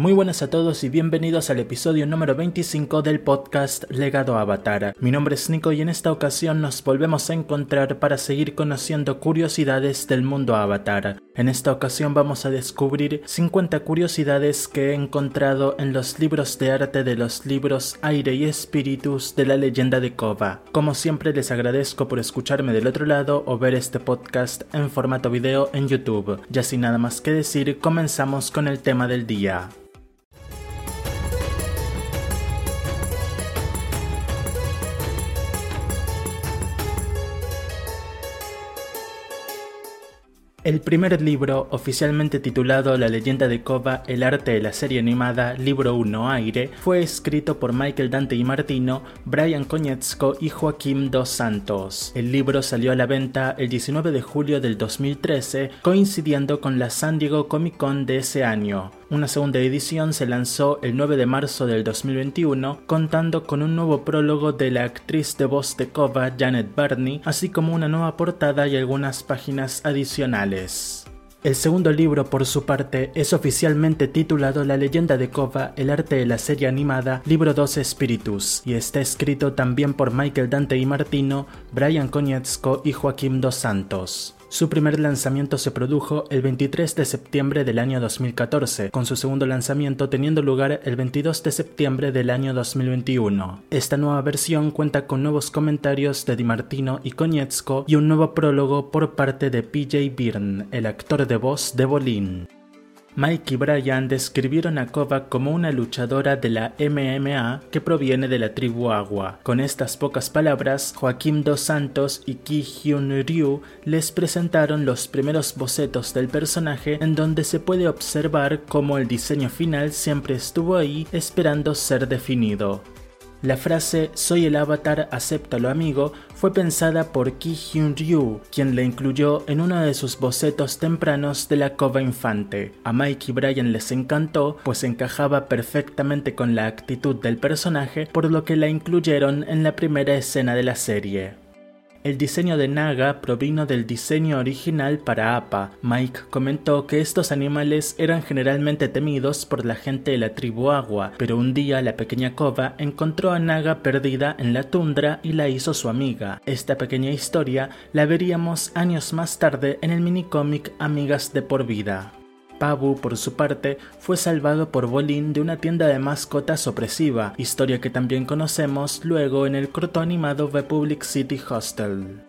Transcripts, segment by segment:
Muy buenas a todos y bienvenidos al episodio número 25 del podcast Legado Avatar. Mi nombre es Nico y en esta ocasión nos volvemos a encontrar para seguir conociendo curiosidades del mundo Avatar. En esta ocasión vamos a descubrir 50 curiosidades que he encontrado en los libros de arte de los libros Aire y Espíritus de la leyenda de Kova. Como siempre les agradezco por escucharme del otro lado o ver este podcast en formato video en YouTube. Ya sin nada más que decir, comenzamos con el tema del día. El primer libro, oficialmente titulado La leyenda de Kova, el arte de la serie animada, libro 1 Aire, fue escrito por Michael Dante y Martino, Brian Konietzko y Joaquim Dos Santos. El libro salió a la venta el 19 de julio del 2013, coincidiendo con la San Diego Comic Con de ese año. Una segunda edición se lanzó el 9 de marzo del 2021, contando con un nuevo prólogo de la actriz de voz de Kova, Janet Barney, así como una nueva portada y algunas páginas adicionales. El segundo libro, por su parte, es oficialmente titulado La leyenda de Kova, el arte de la serie animada, libro 2 Spiritus, y está escrito también por Michael Dante y Martino, Brian Konietzko y Joaquim Dos Santos. Su primer lanzamiento se produjo el 23 de septiembre del año 2014, con su segundo lanzamiento teniendo lugar el 22 de septiembre del año 2021. Esta nueva versión cuenta con nuevos comentarios de Di Martino y Konietzko y un nuevo prólogo por parte de PJ Byrne, el actor de voz de Bolin. Mike y Brian describieron a Kova como una luchadora de la MMA que proviene de la tribu Agua. Con estas pocas palabras, Joaquim Dos Santos y Ki Hyun Ryu les presentaron los primeros bocetos del personaje en donde se puede observar cómo el diseño final siempre estuvo ahí esperando ser definido. La frase Soy el avatar, acéptalo amigo fue pensada por Ki Hyun Ryu, quien la incluyó en uno de sus bocetos tempranos de la cova infante. A Mike y Brian les encantó, pues encajaba perfectamente con la actitud del personaje, por lo que la incluyeron en la primera escena de la serie. El diseño de Naga provino del diseño original para APA. Mike comentó que estos animales eran generalmente temidos por la gente de la tribu Agua, pero un día la pequeña Kova encontró a Naga perdida en la tundra y la hizo su amiga. Esta pequeña historia la veríamos años más tarde en el minicómic Amigas de por vida. Pabu, por su parte, fue salvado por Bolin de una tienda de mascotas opresiva, historia que también conocemos luego en el corto animado Republic City Hostel.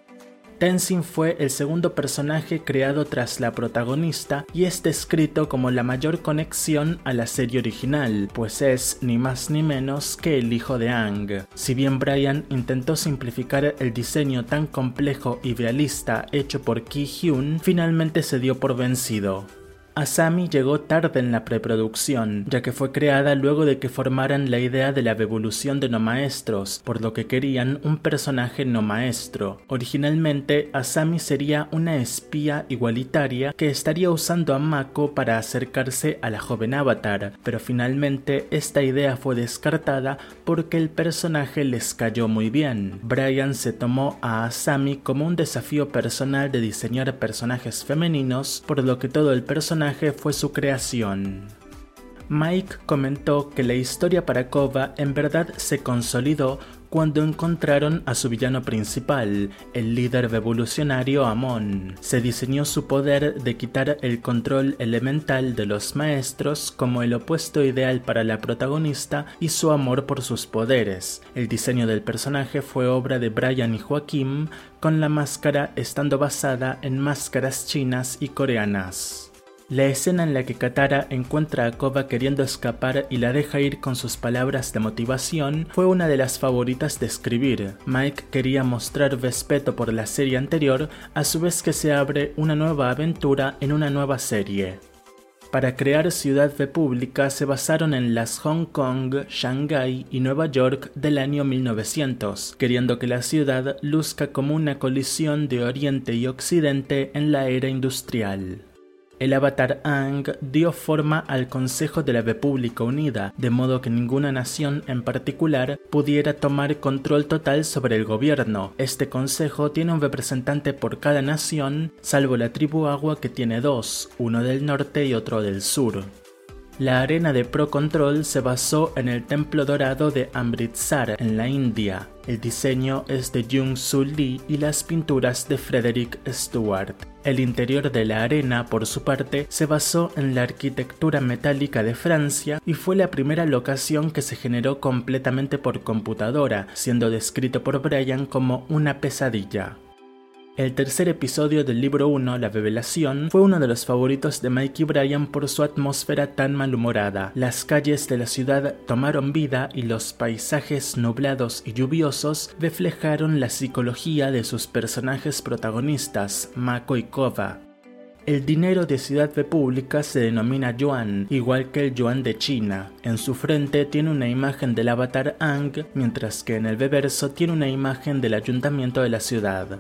Tenzin fue el segundo personaje creado tras la protagonista y es descrito como la mayor conexión a la serie original, pues es ni más ni menos que el hijo de Ang. Si bien Brian intentó simplificar el diseño tan complejo y realista hecho por Ki Hyun, finalmente se dio por vencido. Asami llegó tarde en la preproducción, ya que fue creada luego de que formaran la idea de la evolución de no maestros, por lo que querían un personaje no maestro. Originalmente, Asami sería una espía igualitaria que estaría usando a Mako para acercarse a la joven Avatar, pero finalmente esta idea fue descartada porque el personaje les cayó muy bien. Brian se tomó a Asami como un desafío personal de diseñar personajes femeninos, por lo que todo el personaje fue su creación. Mike comentó que la historia para Kova en verdad se consolidó cuando encontraron a su villano principal, el líder revolucionario Amon. Se diseñó su poder de quitar el control elemental de los maestros como el opuesto ideal para la protagonista y su amor por sus poderes. El diseño del personaje fue obra de Brian y Joaquim, con la máscara estando basada en máscaras chinas y coreanas. La escena en la que Katara encuentra a Koba queriendo escapar y la deja ir con sus palabras de motivación fue una de las favoritas de escribir. Mike quería mostrar respeto por la serie anterior, a su vez que se abre una nueva aventura en una nueva serie. Para crear Ciudad República se basaron en las Hong Kong, Shanghai y Nueva York del año 1900, queriendo que la ciudad luzca como una colisión de Oriente y Occidente en la era industrial el avatar Ang dio forma al Consejo de la República Unida, de modo que ninguna nación en particular pudiera tomar control total sobre el gobierno. Este consejo tiene un representante por cada nación, salvo la tribu Agua que tiene dos, uno del norte y otro del sur. La arena de Pro Control se basó en el Templo Dorado de Amritsar, en la India. El diseño es de Jung Soo Lee y las pinturas de Frederick Stewart. El interior de la arena, por su parte, se basó en la arquitectura metálica de Francia y fue la primera locación que se generó completamente por computadora, siendo descrito por Brian como una pesadilla. El tercer episodio del libro 1, La Revelación, fue uno de los favoritos de Mikey Bryan por su atmósfera tan malhumorada. Las calles de la ciudad tomaron vida y los paisajes nublados y lluviosos reflejaron la psicología de sus personajes protagonistas, Mako y Kova. El dinero de Ciudad República se denomina yuan, igual que el yuan de China. En su frente tiene una imagen del avatar Ang, mientras que en el reverso tiene una imagen del ayuntamiento de la ciudad.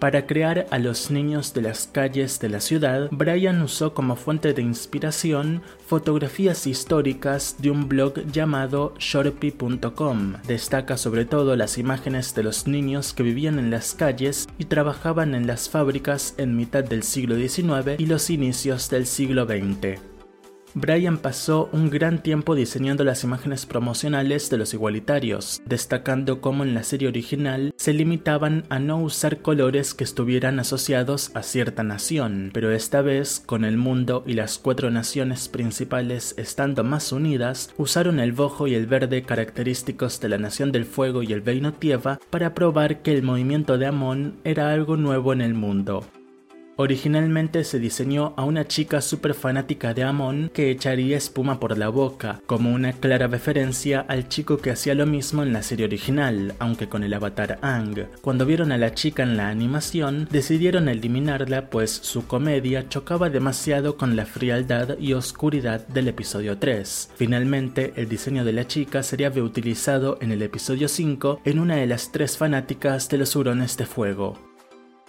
Para crear a los niños de las calles de la ciudad, Brian usó como fuente de inspiración fotografías históricas de un blog llamado shorpy.com. Destaca sobre todo las imágenes de los niños que vivían en las calles y trabajaban en las fábricas en mitad del siglo XIX y los inicios del siglo XX. Brian pasó un gran tiempo diseñando las imágenes promocionales de los igualitarios, destacando cómo en la serie original se limitaban a no usar colores que estuvieran asociados a cierta nación, pero esta vez, con el mundo y las cuatro naciones principales estando más unidas, usaron el bojo y el verde característicos de la Nación del Fuego y el Reino Tieva para probar que el movimiento de Amon era algo nuevo en el mundo. Originalmente se diseñó a una chica súper fanática de Amon que echaría espuma por la boca, como una clara referencia al chico que hacía lo mismo en la serie original, aunque con el avatar Ang. Cuando vieron a la chica en la animación, decidieron eliminarla pues su comedia chocaba demasiado con la frialdad y oscuridad del episodio 3. Finalmente, el diseño de la chica sería reutilizado en el episodio 5 en una de las tres fanáticas de los hurones de fuego.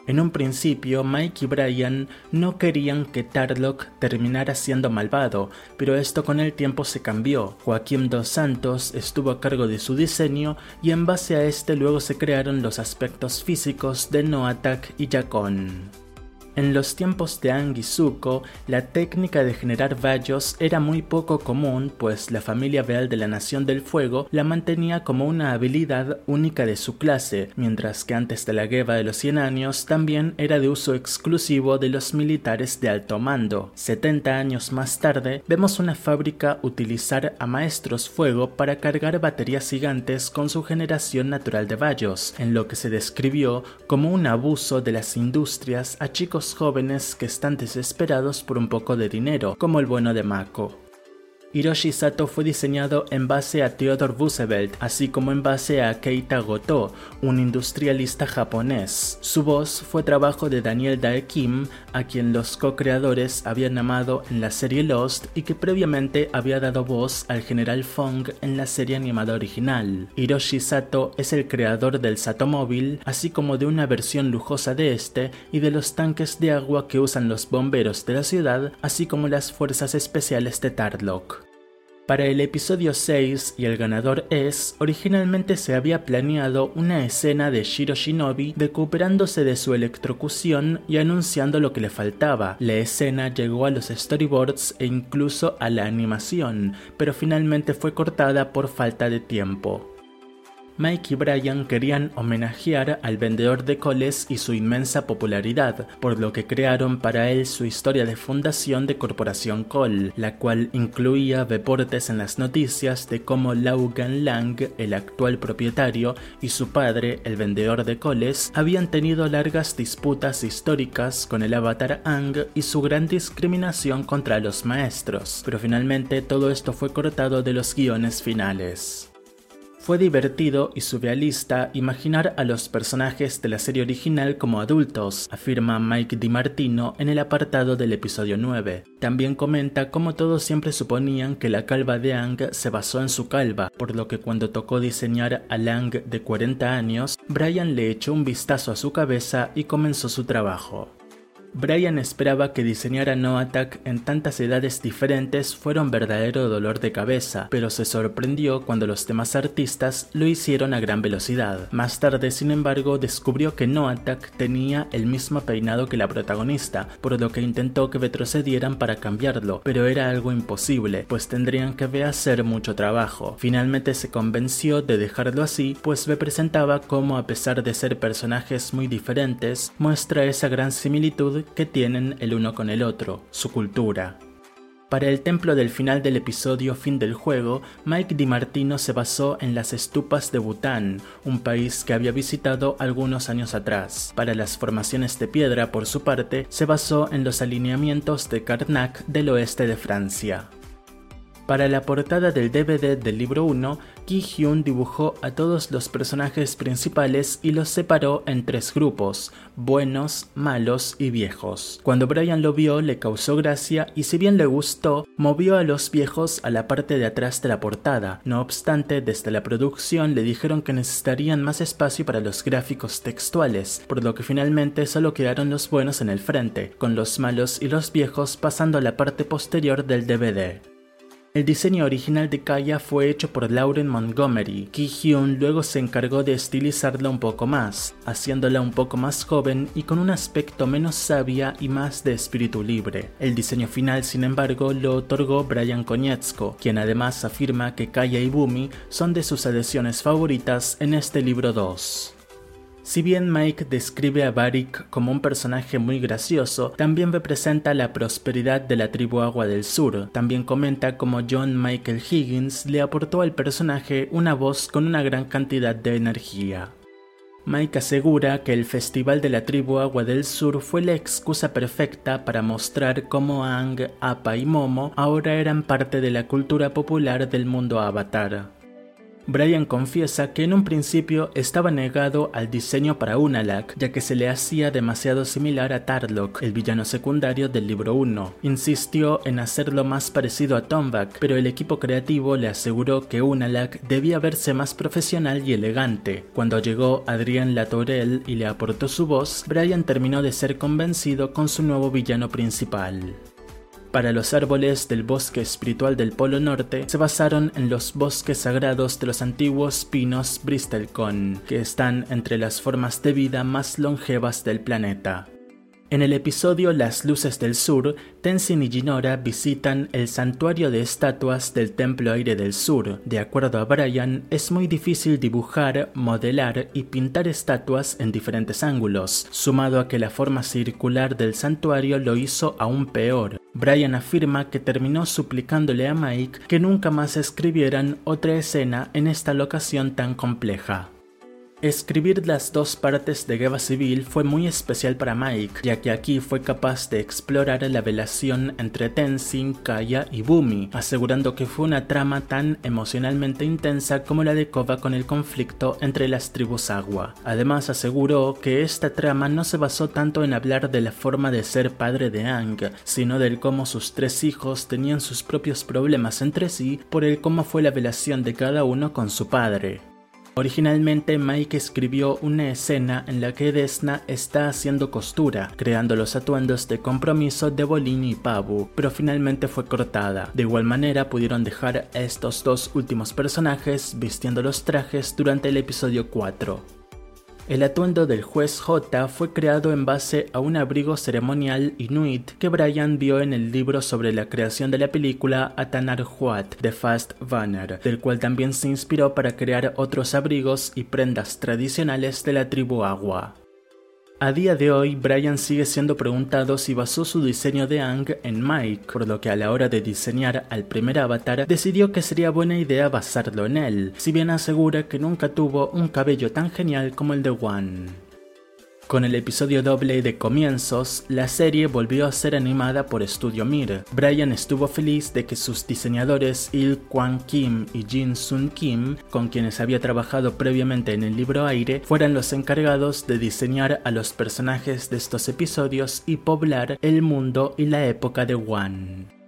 En un principio, Mike y Brian no querían que Tarlock terminara siendo malvado, pero esto con el tiempo se cambió. Joaquín dos Santos estuvo a cargo de su diseño y en base a este luego se crearon los aspectos físicos de Noatak y Yakon. En los tiempos de Ang y Zuko, la técnica de generar vallos era muy poco común, pues la familia real de la Nación del Fuego la mantenía como una habilidad única de su clase, mientras que antes de la Guerra de los Cien Años también era de uso exclusivo de los militares de alto mando. 70 años más tarde, vemos una fábrica utilizar a maestros fuego para cargar baterías gigantes con su generación natural de vallos, en lo que se describió como un abuso de las industrias a chicos jóvenes que están desesperados por un poco de dinero, como el bueno de Mako. Hiroshi Sato fue diseñado en base a Theodor Roosevelt, así como en base a Keita Goto, un industrialista japonés. Su voz fue trabajo de Daniel Dae Kim, a quien los co-creadores habían amado en la serie Lost y que previamente había dado voz al general Fong en la serie animada original. Hiroshi Sato es el creador del Satomóvil, así como de una versión lujosa de este y de los tanques de agua que usan los bomberos de la ciudad, así como las fuerzas especiales de Tarlock. Para el episodio 6 y el ganador es, originalmente se había planeado una escena de Shiro Shinobi recuperándose de su electrocución y anunciando lo que le faltaba. La escena llegó a los storyboards e incluso a la animación, pero finalmente fue cortada por falta de tiempo. Mike y Brian querían homenajear al vendedor de coles y su inmensa popularidad, por lo que crearon para él su historia de fundación de Corporación Cole, la cual incluía reportes en las noticias de cómo Gan Lang, el actual propietario, y su padre, el vendedor de coles, habían tenido largas disputas históricas con el avatar Ang y su gran discriminación contra los maestros, pero finalmente todo esto fue cortado de los guiones finales. Fue divertido y surrealista imaginar a los personajes de la serie original como adultos, afirma Mike DiMartino en el apartado del episodio 9. También comenta cómo todos siempre suponían que la calva de Ang se basó en su calva, por lo que cuando tocó diseñar a Lang de 40 años, Brian le echó un vistazo a su cabeza y comenzó su trabajo. Brian esperaba que diseñar a Noatak en tantas edades diferentes fuera un verdadero dolor de cabeza, pero se sorprendió cuando los demás artistas lo hicieron a gran velocidad. Más tarde, sin embargo, descubrió que Noatak tenía el mismo peinado que la protagonista, por lo que intentó que retrocedieran para cambiarlo, pero era algo imposible, pues tendrían que hacer mucho trabajo. Finalmente se convenció de dejarlo así, pues representaba cómo a pesar de ser personajes muy diferentes, muestra esa gran que tienen el uno con el otro, su cultura. Para el templo del final del episodio fin del juego, Mike DiMartino se basó en las estupas de Bután, un país que había visitado algunos años atrás. Para las formaciones de piedra, por su parte, se basó en los alineamientos de Karnak del oeste de Francia. Para la portada del DVD del libro 1, Ki Hyun dibujó a todos los personajes principales y los separó en tres grupos, buenos, malos y viejos. Cuando Brian lo vio le causó gracia y si bien le gustó, movió a los viejos a la parte de atrás de la portada. No obstante, desde la producción le dijeron que necesitarían más espacio para los gráficos textuales, por lo que finalmente solo quedaron los buenos en el frente, con los malos y los viejos pasando a la parte posterior del DVD. El diseño original de Kaya fue hecho por Lauren Montgomery. Ki Hyun luego se encargó de estilizarla un poco más, haciéndola un poco más joven y con un aspecto menos sabia y más de espíritu libre. El diseño final, sin embargo, lo otorgó Brian Konietzko, quien además afirma que Kaya y Bumi son de sus adhesiones favoritas en este libro 2. Si bien Mike describe a Barik como un personaje muy gracioso, también representa la prosperidad de la tribu Agua del Sur. También comenta cómo John Michael Higgins le aportó al personaje una voz con una gran cantidad de energía. Mike asegura que el Festival de la Tribu Agua del Sur fue la excusa perfecta para mostrar cómo Ang, Appa y Momo ahora eran parte de la cultura popular del mundo Avatar. Brian confiesa que en un principio estaba negado al diseño para Unalak, ya que se le hacía demasiado similar a Tarlock, el villano secundario del libro 1. Insistió en hacerlo más parecido a Tombak, pero el equipo creativo le aseguró que Unalak debía verse más profesional y elegante. Cuando llegó Adrián Latorel y le aportó su voz, Brian terminó de ser convencido con su nuevo villano principal. Para los árboles del bosque espiritual del Polo Norte se basaron en los bosques sagrados de los antiguos pinos Bristlecone, que están entre las formas de vida más longevas del planeta. En el episodio Las Luces del Sur, Tenzin y Jinora visitan el santuario de estatuas del Templo Aire del Sur. De acuerdo a Brian, es muy difícil dibujar, modelar y pintar estatuas en diferentes ángulos, sumado a que la forma circular del santuario lo hizo aún peor. Brian afirma que terminó suplicándole a Mike que nunca más escribieran otra escena en esta locación tan compleja. Escribir las dos partes de Guerra Civil fue muy especial para Mike, ya que aquí fue capaz de explorar la relación entre Tenzin, Kaya y Bumi, asegurando que fue una trama tan emocionalmente intensa como la de Kova con el conflicto entre las tribus agua. Además aseguró que esta trama no se basó tanto en hablar de la forma de ser padre de Ang, sino del cómo sus tres hijos tenían sus propios problemas entre sí por el cómo fue la relación de cada uno con su padre. Originalmente Mike escribió una escena en la que Desna está haciendo costura, creando los atuendos de compromiso de Bolin y Pabu, pero finalmente fue cortada. De igual manera pudieron dejar a estos dos últimos personajes vistiendo los trajes durante el episodio 4. El atuendo del juez J fue creado en base a un abrigo ceremonial inuit que Brian vio en el libro sobre la creación de la película Atanar Huat de Fast Banner, del cual también se inspiró para crear otros abrigos y prendas tradicionales de la tribu Agua. A día de hoy, Brian sigue siendo preguntado si basó su diseño de Ang en Mike, por lo que a la hora de diseñar al primer avatar decidió que sería buena idea basarlo en él, si bien asegura que nunca tuvo un cabello tan genial como el de Wan. Con el episodio doble de comienzos, la serie volvió a ser animada por Studio Mir. Brian estuvo feliz de que sus diseñadores Il Kwang Kim y Jin Sun Kim, con quienes había trabajado previamente en el libro Aire, fueran los encargados de diseñar a los personajes de estos episodios y poblar el mundo y la época de Wan.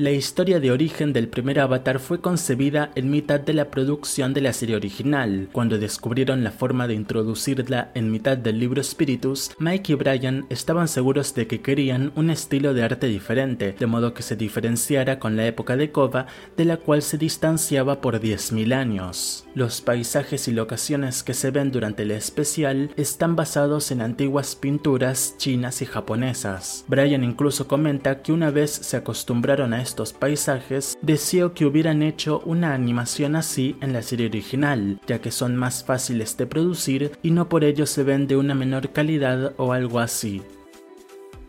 La historia de origen del primer Avatar fue concebida en mitad de la producción de la serie original. Cuando descubrieron la forma de introducirla en mitad del libro Spiritus, Mike y Brian estaban seguros de que querían un estilo de arte diferente, de modo que se diferenciara con la época de Kova, de la cual se distanciaba por 10.000 años. Los paisajes y locaciones que se ven durante el especial están basados en antiguas pinturas chinas y japonesas. Brian incluso comenta que una vez se acostumbraron a estos paisajes, deseó que hubieran hecho una animación así en la serie original, ya que son más fáciles de producir y no por ello se ven de una menor calidad o algo así.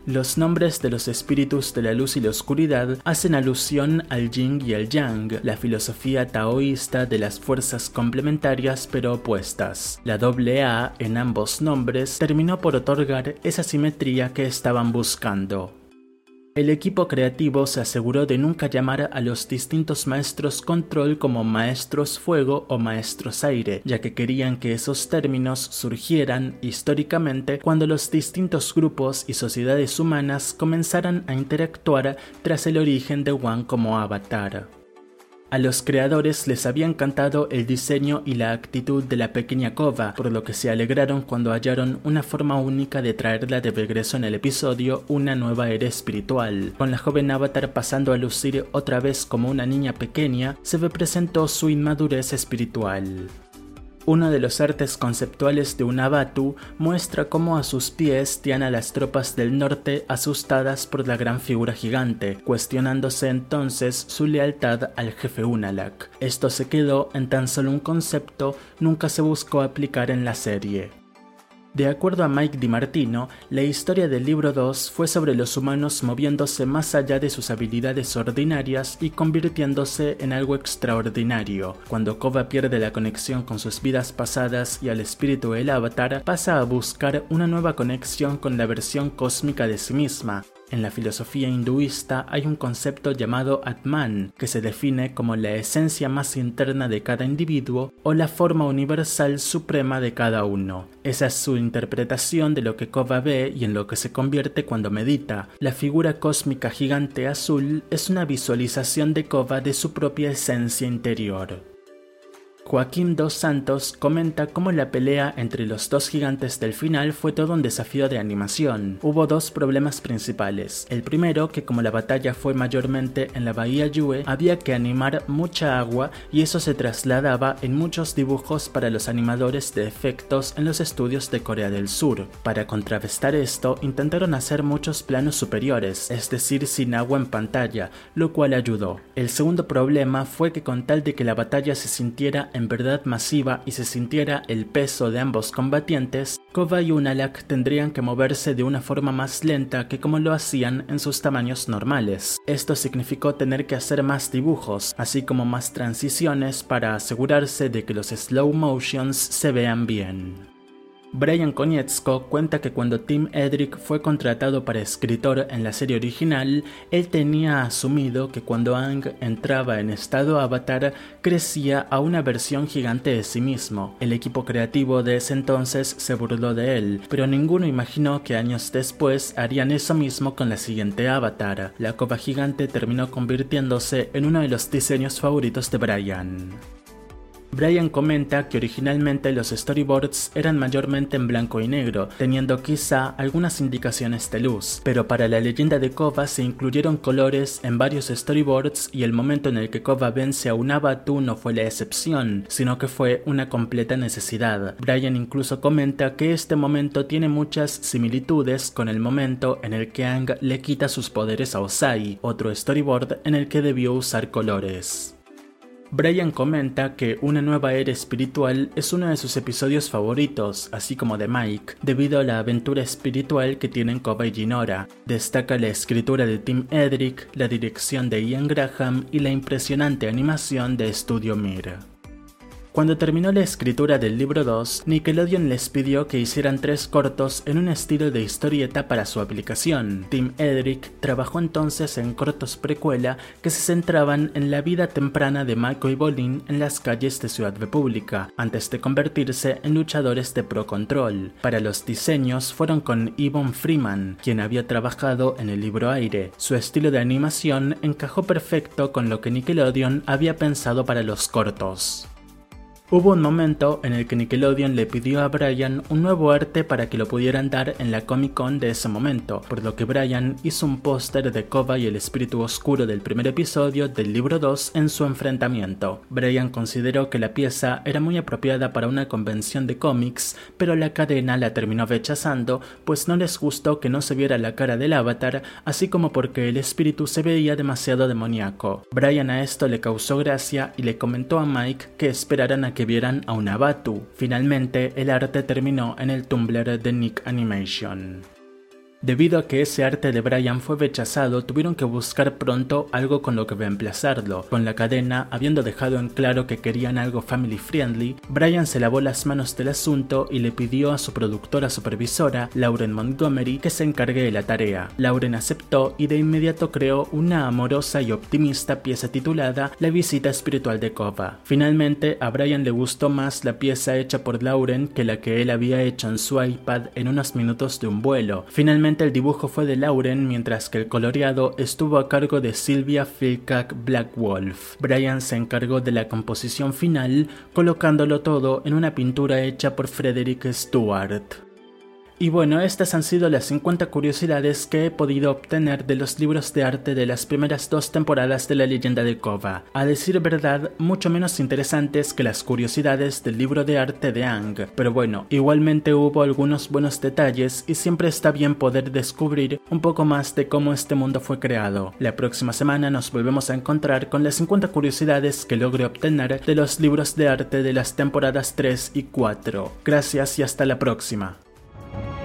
Los nombres de los espíritus de la luz y la oscuridad hacen alusión al yin y al yang, la filosofía taoísta de las fuerzas complementarias pero opuestas. La doble A en ambos nombres terminó por otorgar esa simetría que estaban buscando. El equipo creativo se aseguró de nunca llamar a los distintos maestros control como maestros fuego o maestros aire, ya que querían que esos términos surgieran históricamente cuando los distintos grupos y sociedades humanas comenzaran a interactuar tras el origen de One como avatar. A los creadores les había encantado el diseño y la actitud de la pequeña cova, por lo que se alegraron cuando hallaron una forma única de traerla de regreso en el episodio Una nueva era espiritual. Con la joven avatar pasando a lucir otra vez como una niña pequeña, se representó su inmadurez espiritual. Uno de los artes conceptuales de un Abatu muestra cómo a sus pies tiene a las tropas del norte asustadas por la gran figura gigante, cuestionándose entonces su lealtad al jefe Unalak. Esto se quedó en tan solo un concepto, nunca se buscó aplicar en la serie. De acuerdo a Mike DiMartino, la historia del libro 2 fue sobre los humanos moviéndose más allá de sus habilidades ordinarias y convirtiéndose en algo extraordinario. Cuando Kova pierde la conexión con sus vidas pasadas y al espíritu del avatar, pasa a buscar una nueva conexión con la versión cósmica de sí misma, en la filosofía hinduista hay un concepto llamado Atman, que se define como la esencia más interna de cada individuo o la forma universal suprema de cada uno. Esa es su interpretación de lo que Kova ve y en lo que se convierte cuando medita. La figura cósmica gigante azul es una visualización de Kova de su propia esencia interior. Joaquín Dos Santos comenta cómo la pelea entre los dos gigantes del final fue todo un desafío de animación. Hubo dos problemas principales. El primero, que como la batalla fue mayormente en la bahía Yue, había que animar mucha agua y eso se trasladaba en muchos dibujos para los animadores de efectos en los estudios de Corea del Sur. Para contrarrestar esto, intentaron hacer muchos planos superiores, es decir, sin agua en pantalla, lo cual ayudó. El segundo problema fue que con tal de que la batalla se sintiera en verdad masiva y se sintiera el peso de ambos combatientes, Kova y Unalak tendrían que moverse de una forma más lenta que como lo hacían en sus tamaños normales. Esto significó tener que hacer más dibujos, así como más transiciones para asegurarse de que los slow motions se vean bien. Brian Konietzko cuenta que cuando Tim Edrick fue contratado para escritor en la serie original, él tenía asumido que cuando Ang entraba en estado avatar, crecía a una versión gigante de sí mismo. El equipo creativo de ese entonces se burló de él, pero ninguno imaginó que años después harían eso mismo con la siguiente avatar. La copa gigante terminó convirtiéndose en uno de los diseños favoritos de Brian. Brian comenta que originalmente los storyboards eran mayormente en blanco y negro, teniendo quizá algunas indicaciones de luz, pero para la leyenda de Kova se incluyeron colores en varios storyboards y el momento en el que Kova vence a un Abatu no fue la excepción, sino que fue una completa necesidad. Brian incluso comenta que este momento tiene muchas similitudes con el momento en el que Ang le quita sus poderes a Osai, otro storyboard en el que debió usar colores. Brian comenta que Una nueva era espiritual es uno de sus episodios favoritos, así como de Mike, debido a la aventura espiritual que tienen Koba y Ginora. Destaca la escritura de Tim Edrick, la dirección de Ian Graham y la impresionante animación de Studio Mir. Cuando terminó la escritura del libro 2, Nickelodeon les pidió que hicieran tres cortos en un estilo de historieta para su aplicación. Tim Edrick trabajó entonces en cortos precuela que se centraban en la vida temprana de Michael Bolin en las calles de Ciudad República, antes de convertirse en luchadores de Pro Control. Para los diseños fueron con Yvonne Freeman, quien había trabajado en el libro Aire. Su estilo de animación encajó perfecto con lo que Nickelodeon había pensado para los cortos. Hubo un momento en el que Nickelodeon le pidió a Brian un nuevo arte para que lo pudieran dar en la Comic Con de ese momento, por lo que Brian hizo un póster de Koba y el espíritu oscuro del primer episodio del libro 2 en su enfrentamiento. Brian consideró que la pieza era muy apropiada para una convención de cómics, pero la cadena la terminó rechazando, pues no les gustó que no se viera la cara del avatar, así como porque el espíritu se veía demasiado demoníaco. Brian a esto le causó gracia y le comentó a Mike que esperaran a que vieran a una Batu. Finalmente, el arte terminó en el Tumblr de Nick Animation. Debido a que ese arte de Brian fue rechazado, tuvieron que buscar pronto algo con lo que reemplazarlo. Con la cadena, habiendo dejado en claro que querían algo family friendly, Brian se lavó las manos del asunto y le pidió a su productora supervisora, Lauren Montgomery, que se encargue de la tarea. Lauren aceptó y de inmediato creó una amorosa y optimista pieza titulada La visita espiritual de Kova. Finalmente, a Brian le gustó más la pieza hecha por Lauren que la que él había hecho en su iPad en unos minutos de un vuelo. Finalmente, el dibujo fue de Lauren, mientras que el coloreado estuvo a cargo de Sylvia Black Blackwolf. Brian se encargó de la composición final, colocándolo todo en una pintura hecha por Frederick Stewart. Y bueno, estas han sido las 50 curiosidades que he podido obtener de los libros de arte de las primeras dos temporadas de la leyenda de Kova. A decir verdad, mucho menos interesantes que las curiosidades del libro de arte de Ang. Pero bueno, igualmente hubo algunos buenos detalles y siempre está bien poder descubrir un poco más de cómo este mundo fue creado. La próxima semana nos volvemos a encontrar con las 50 curiosidades que logré obtener de los libros de arte de las temporadas 3 y 4. Gracias y hasta la próxima. you